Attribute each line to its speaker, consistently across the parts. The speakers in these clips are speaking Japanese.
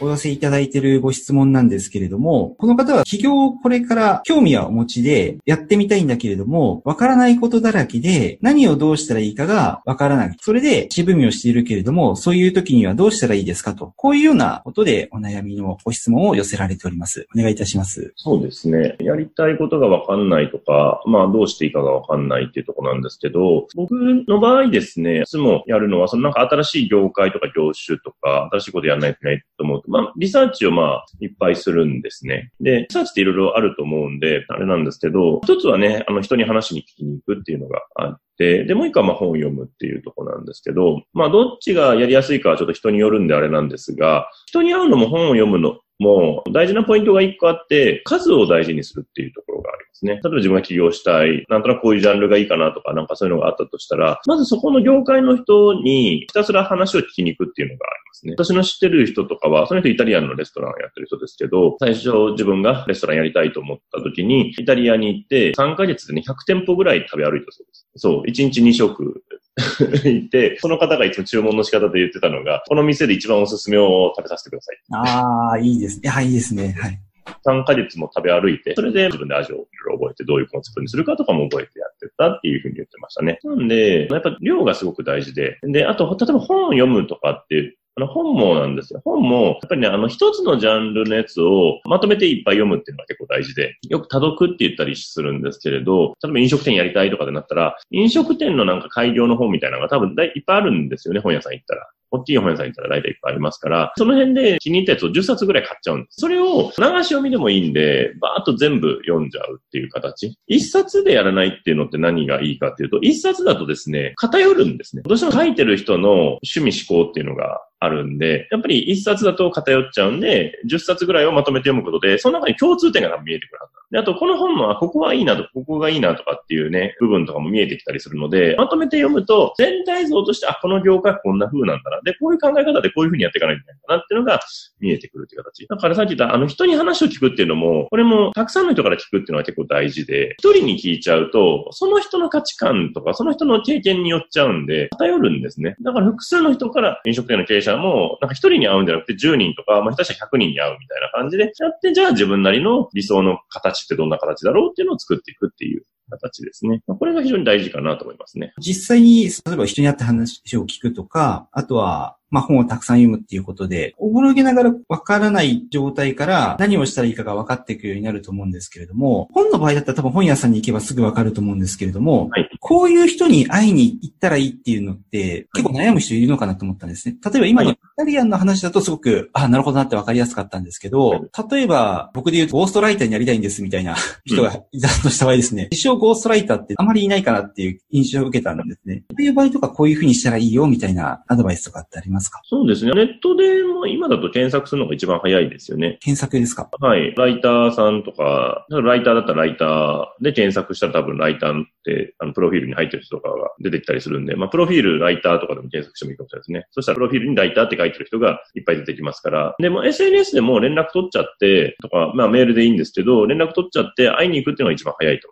Speaker 1: お寄せいただいているご質問なんですけれども、この方は起業をこれから興味はお持ちでやってみたいんだけれども、わからないことだらけで何をどうしたらいいかがわからない。それで渋みをしているけれども、そういう時にはどうしたらいいですかと。こういうようなことでお悩みのご質問を寄せられております。お願いいたします。
Speaker 2: そうですね。やりたいことがわかんないとか、まあどうしていいかがわかんないっていうとこなんですけど、僕の場合ですね、いつもやるのは、そのなんか新しい業界とか業種とか、新しいことやらないといけないと思うと、まあリサーチをまあ、いっぱいするんですね。で、リサーチっていろいろあると思うんで、あれなんですけど、一つはね、あの、人に話に聞きに行くっていうのがあって、で、もう一個はまあ本を読むっていうとこなんですけど、まあ、どっちがやりやすいかはちょっと人によるんであれなんですが、人に会うのも本を読むのもう大事なポイントが一個あって、数を大事にするっていうところがありますね。例えば自分が起業したい、なんとなくこういうジャンルがいいかなとか、なんかそういうのがあったとしたら、まずそこの業界の人にひたすら話を聞きに行くっていうのがありますね。私の知ってる人とかは、その人イタリアンのレストランをやってる人ですけど、最初自分がレストランやりたいと思った時に、イタリアに行って3ヶ月でね、100店舗ぐらい食べ歩いたそうです。そう、1日2食 いて、その方がいつも注文の仕方で言ってたのが、この店で一番おすすめを食べさせてください。
Speaker 1: ああ、いいですね。はい、いいですね。はい。
Speaker 2: 3ヶ月も食べ歩いて、それで自分で味をいろいろ覚えて、どういうコンセプトにするかとかも覚えてやってたっていうふうに言ってましたね。なんで、やっぱ量がすごく大事で、で、あと、例えば本を読むとかってあの本もなんですよ。本も、やっぱりね、あの一つのジャンルのやつをまとめていっぱい読むっていうのが結構大事で、よく多読って言ったりするんですけれど、例えば飲食店やりたいとかでなったら、飲食店のなんか開業の本みたいなのが多分いっぱいあるんですよね、本屋さん行ったら。大きい本屋さん行ったら大体いっぱいありますから、その辺で気に入ったやつを10冊ぐらい買っちゃうんです。それを流し読みでもいいんで、バーっと全部読んじゃうっていう形。一冊でやらないっていうのって何がいいかっていうと、一冊だとですね、偏るんですね。どうしても書いてる人の趣味思考っていうのがあるんで、やっぱり一冊だと偏っちゃうんで、10冊ぐらいをまとめて読むことで、その中に共通点が見えてくるはずで、あとこの本の、ここはいいなと、ここがいいなとかっていうね、部分とかも見えてきたりするので、まとめて読むと、全体像として、あ、この業界こんな風なんだな。で、こういう考え方でこういう風にやっていかないといけないんだなっていうのが見えてくるっていう形。だからさっき言った、あの人に話を聞くっていうのも、これもたくさんの人から聞くっていうのは結構大事で、一人に聞いちゃうと、その人の価値観とか、その人の経験によっちゃうんで、偏るんですね。だから複数の人から飲食店の経営者も、なんか一人に会うんじゃなくて10人とか、まあ、下手したら100人に会うみたいな感じでやって、じゃあ自分なりの理想の形ってどんな形だろうっていうのを作っていくっていう形ですね。これが非常に大事かなと思いますね。
Speaker 1: 実際に、例えば人に会って話を聞くとか、あとは、まあ本をたくさん読むっていうことで、おぼろげながらわからない状態から何をしたらいいかが分かっていくようになると思うんですけれども、本の場合だったら多分本屋さんに行けばすぐ分かると思うんですけれども、はい、こういう人に会いに行ったらいいっていうのって結構悩む人いるのかなと思ったんですね。例えば今のイタリアンの話だとすごく、あ、なるほどなって分かりやすかったんですけど、例えば僕で言うとゴーストライターになりたいんですみたいな人がいたとした場合ですね、自称ゴーストライターってあまりいないかなっていう印象を受けたんですね。こういう場合とかこういうふうにしたらいいよみたいなアドバイスとかってありますか？
Speaker 2: そうですね。ネットでも今だと検索するのが一番早いですよね。
Speaker 1: 検索ですか？
Speaker 2: はい。ライターさんとか、ライターだったらライターで検索したら多分ライターって、あの、プロフィールに入ってる人とかが出てきたりするんで、まあ、プロフィールライターとかでも検索してもいいかもしれないですね。そしたらプロフィールにライターって書いてる人がいっぱい出てきますから。でも SNS でも連絡取っちゃってとか、まあメールでいいんですけど、連絡取っちゃって会いに行くっていうのが一番早いと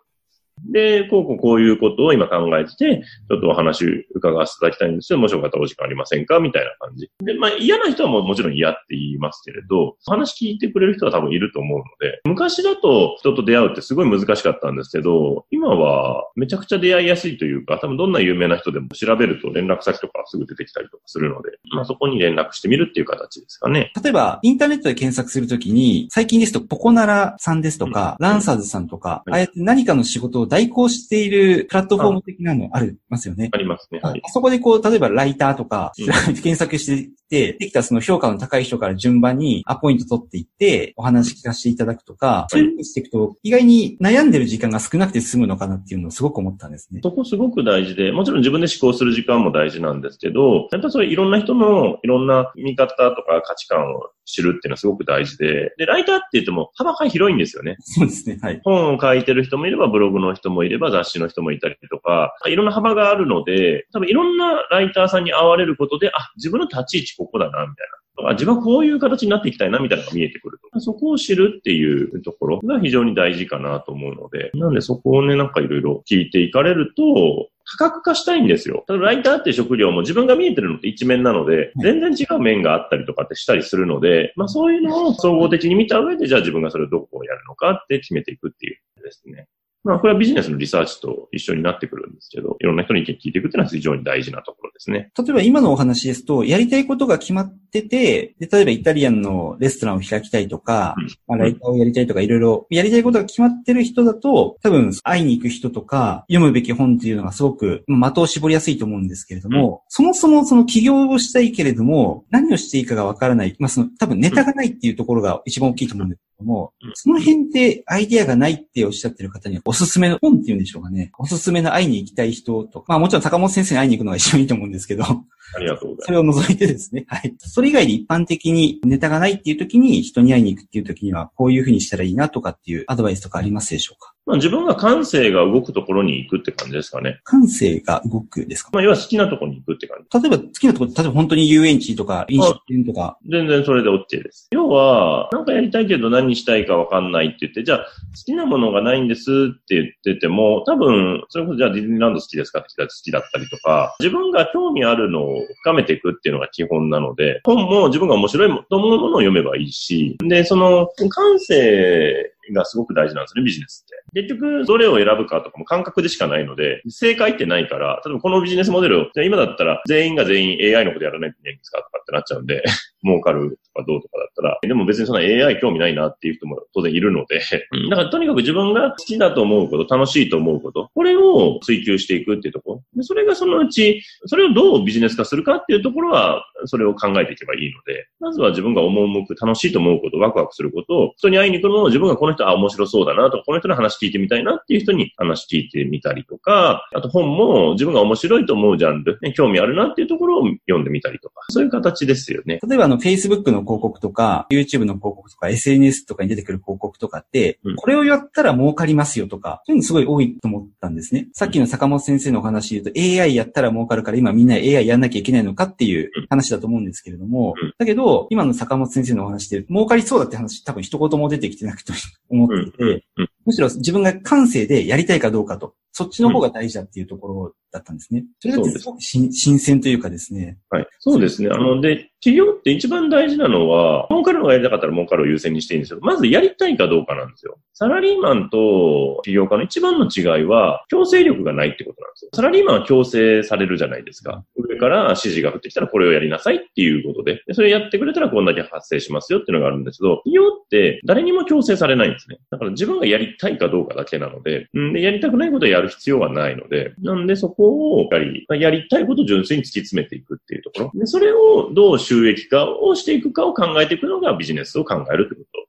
Speaker 2: で、こうこうこういうことを今考えてて、ちょっとお話伺わせていただきたいんですよ。もしよかったらお時間ありませんか？みたいな感じ。で、まあ嫌な人はももちろん嫌って言いますけれど、話聞いてくれる人は多分いると思うので、昔だと人と出会うってすごい難しかったんですけど、今はめちゃくちゃ出会いやすいというか、多分どんな有名な人でも調べると連絡先とかすぐ出てきたりとかするので、まあそこに連絡してみるっていう形ですかね。
Speaker 1: 例えば、インターネットで検索するときに、最近ですとポコナラさんですとか、うん、ランサーズさんとか、ああやって何かの仕事を代行しているプラットフォーム的なのありますよね。
Speaker 2: ありますね。はい。
Speaker 1: あそこでこう、例えばライターとか、検索してて、できたその評価の高い人から順番にアポイント取っていって、お話聞かせていただくとか、そういうふうにしていくと、意外に悩んでる時間が少なくて済むのかなっていうのをすごく思ったんですね。
Speaker 2: そこすごく大事で、もちろん自分で思考する時間も大事なんですけど、やっぱそれいろんな人のいろんな見方とか価値観を知るっていうのはすごく大事で、で、ライターって言っても幅が広いんですよね。
Speaker 1: そうですね。はい。
Speaker 2: 本を書いてる人もいれば、ブログの人もいれば、雑誌の人もいたりとか、いろんな幅があるので、多分いろんなライターさんに会われることで、あ、自分の立ち位置ここだな、みたいな。あ自分はこういう形になっていきたいな、みたいなのが見えてくると。そこを知るっていうところが非常に大事かなと思うので、なんでそこをね、なんかいろいろ聞いていかれると、多角化したいんですよ。ただライターって職業も自分が見えてるのって一面なので、全然違う面があったりとかってしたりするので、まあそういうのを総合的に見た上で、じゃあ自分がそれをどこをやるのかって決めていくっていうですね。まあ、これはビジネスのリサーチと一緒になってくるんですけど、いろんな人に意見聞いていくっていうのは非常に大事なところですね。
Speaker 1: 例えば今のお話ですと、やりたいことが決まってて、で例えばイタリアンのレストランを開きたいとか、
Speaker 2: うん
Speaker 1: まあ、ライターをやりたいとか、いろいろやりたいことが決まってる人だと、多分会いに行く人とか、読むべき本っていうのがすごくまあ的を絞りやすいと思うんですけれども、そもそもその起業をしたいけれども、何をしていいかがわからない。まあその多分ネタがないっていうところが一番大きいと思うんですも、
Speaker 2: うん。
Speaker 1: その辺でアイデアがないっておっしゃってる方にはおすすめの本っていうんでしょうかね。おすすめの会いに行きたい人とか、まあもちろん坂本先生に会いに行くのが一番いいと思うんですけど、
Speaker 2: ありがとうござい
Speaker 1: それを除いてですね。はい。それ以外で一般的にネタがないっていう時に人に会いに行くっていう時にはこういうふうにしたらいいなとかっていうアドバイスとかありますでしょうか？
Speaker 2: ます。まあ自分が感性が動くところに行くって感じですかね。
Speaker 1: 感性が動くですか？
Speaker 2: まあ要は好きなところに行くって感じ。
Speaker 1: 例えば好きなところ、例えば本当に遊園地とか飲食店とか、
Speaker 2: 全然それで OK です。要は、なんかやりたいけど何したいかわかんないって言って、じゃあ好きなものがないんですって言ってても、多分、それこそじゃあディズニーランド好きですかって言ったら好きだったりとか、自分が興味あるのを深めていくっていうのが基本なので、本も自分が面白いと思うものを読めばいいし、で、その感性がすごく大事なんですね、ビジネスって。結局、どれを選ぶかとかも感覚でしかないので、正解ってないから、例えばこのビジネスモデルを、じゃあ今だったら全員が全員 AI のことやらないといけないんですかとかってなっちゃうんで、儲かるとかどうとかだったら、でも別にそんな AI 興味ないなっていう人も当然いるので、うんだからとにかく自分が好きだと思うこと、楽しいと思うこと、これを追求していくっていうところ。でそれがそのうち、それをどうビジネス化するかっていうところは、それを考えていけばいいので、まずは自分が赴く、楽しいと思うこと、ワクワクすることを、人に会いに行くのを自分がこの人、あ、面白そうだなとか、この人の話聞いてみたいなっていう人に話聞いてみたりとか、あと本も自分が面白いと思うジャンル、ね興味あるなっていうところを読んでみたりとか、そういう形ですよね。
Speaker 1: 例えばあの Facebook の広告とか、YouTube の広告とか、SNS とかに出てくる広告とかって、
Speaker 2: うん。
Speaker 1: これをやったら儲かりますよとか、そういうのすごい多いと思ったんですね。さっきの坂本先生のお話で言うと AI やったら儲かるから今みんな AI やんなきゃいけないのかっていう話だと思うんですけれども、
Speaker 2: うん。
Speaker 1: だけど、今の坂本先生のお話で儲かりそうだって話多分一言も出てきてなくて思っていて、
Speaker 2: うん
Speaker 1: むしろ自分が感性でやりたいかどうかと、そっちの方が大事だっていうところだったんですね。それがすごく新新鮮というかですね。
Speaker 2: はい。そうですね。あの、で、企業って一番大事なのは、儲かるのがやりたかったら儲かるを優先にしていいんですよ。まずやりたいかどうかなんですよ。サラリーマンと起業家の一番の違いは、強制力がないってことなんですよ。サラリーマンは強制されるじゃないですか。上から指示が降ってきたらこれをやりなさいっていうことで、でそれやってくれたらこんだけ発生しますよっていうのがあるんですけど、企業って誰にも強制されないんですね。だから自分がやりたいかどうかだけなので、うんでやりたくないことをやる必要はないので、なんでそこをやっぱり、やりたいことを純粋に突き詰めていくっていうところ。で、それをどう収益化をしていくかを考えていくのがビジネスを考えるってこと。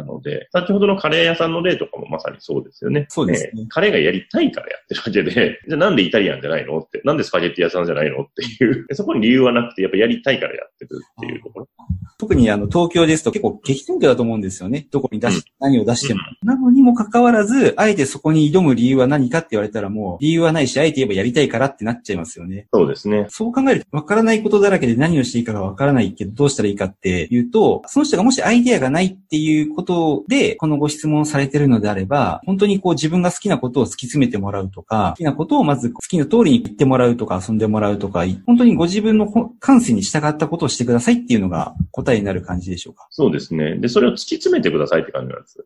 Speaker 2: なので、先ほどのカレー屋さんの例とかもまさにそうですよね。
Speaker 1: そうですね
Speaker 2: えカレーがやりたいからやってるわけで、じゃあなんでイタリアンじゃないのって、なんでスパゲッティ屋さんじゃないのっていう、そこに理由はなくて、やっぱやりたいからやってるっていうところ。
Speaker 1: 特にあの東京ですと結構激戦区だと思うんですよね。どこに出し、何を出しても。なのにもかかわらず、あえてそこに挑む理由は何かって言われたらもう理由はないし、あえて言えばやりたいからってなっちゃいますよね。
Speaker 2: そうですね。
Speaker 1: そう考えると、わからないことだらけで何をしていいかがわからないけど、どうしたらいいかっていうと、その人がもしアイデアがないっていうことで、このご質問をされてるのであれば、本当にこう自分が好きなことを突き詰めてもらうとか、好きなことをまず好きな通りに言ってもらうとか、遊んでもらうとか、本当にご自分のほ感性に従ったことをしてくださいっていうのが答えになる感じでしょうか？
Speaker 2: そうですね。で、それを突き詰めてくださいって感じなんです。
Speaker 1: 突き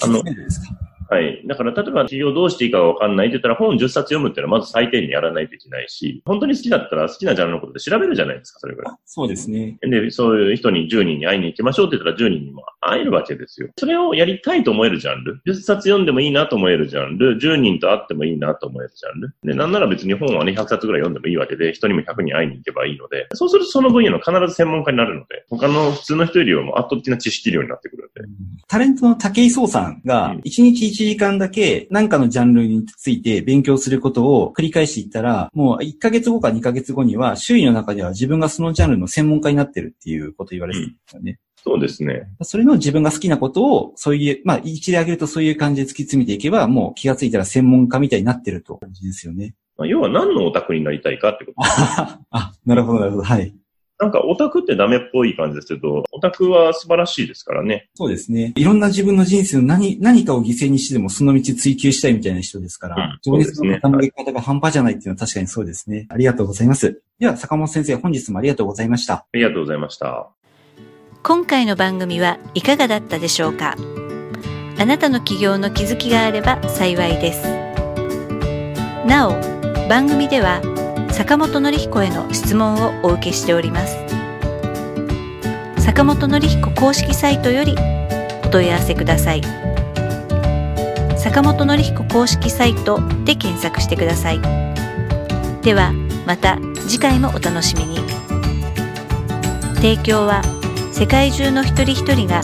Speaker 1: 詰めるんですか？
Speaker 2: はい。だから、例えば企業どうしていいかわかんないって言ったら本10冊読むっていうのはまず最低にやらないといけないし、本当に好きだったら好きなジャンルのことで調べるじゃないですか、それぐらい。
Speaker 1: あそうですね。
Speaker 2: で、そういう人に10人に会いに行きましょうって言ったら10人にも会えるわけですよ。それをやりたいと思えるジャンル。10冊読んでもいいなと思えるジャンル。10人と会ってもいいなと思えるジャンル。で、なんなら別に本はね、100冊ぐらい読んでもいいわけで、人にも100人会いに行けばいいので、そうするとその分野の必ず専門家になるので、他の普通の人よりはもう圧倒的な知識量になってくるので。
Speaker 1: タレントの武井壮さんが
Speaker 2: うん、
Speaker 1: 1日1時間だけ何かのジャンルについて勉強することを繰り返していったら、もう1ヶ月後か2ヶ月後には周囲の中では自分がそのジャンルの専門家になってるっていうことを言われてるんですよね。
Speaker 2: そうですね。
Speaker 1: それの自分が好きなことを、そういう、まあ、一例挙げるとそういう感じで突き詰めていけば、もう気がついたら専門家みたいになってると感じですよね。
Speaker 2: まあ、要は何のオタクになりたいかってこと
Speaker 1: あ、なるほど、なるほど。はい。
Speaker 2: なんかオタクってダメっぽい感じですけど、オタクは素晴らしいですからね。
Speaker 1: そうですね。いろんな自分の人生の何、何かを犠牲にしてでもその道追求したいみたいな人ですから、情、うん、熱の傾き方が半端じゃないっていうのは確かにそうですね。ありがとうございます。では、坂本先生、本日もありがとうございました。あ
Speaker 2: りがとうございました。
Speaker 3: 今回の番組はいかがだったでしょうか？あなたの起業の気づきがあれば幸いです。なお、番組では坂本典彦への質問をお受けしております。坂本典彦公式サイトよりお問い合わせください。坂本典彦公式サイトで検索してください。ではまた次回もお楽しみに。提供は世界中の一人一人が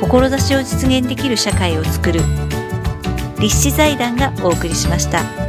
Speaker 3: 志を実現できる社会をつくる立志財団がお送りしました。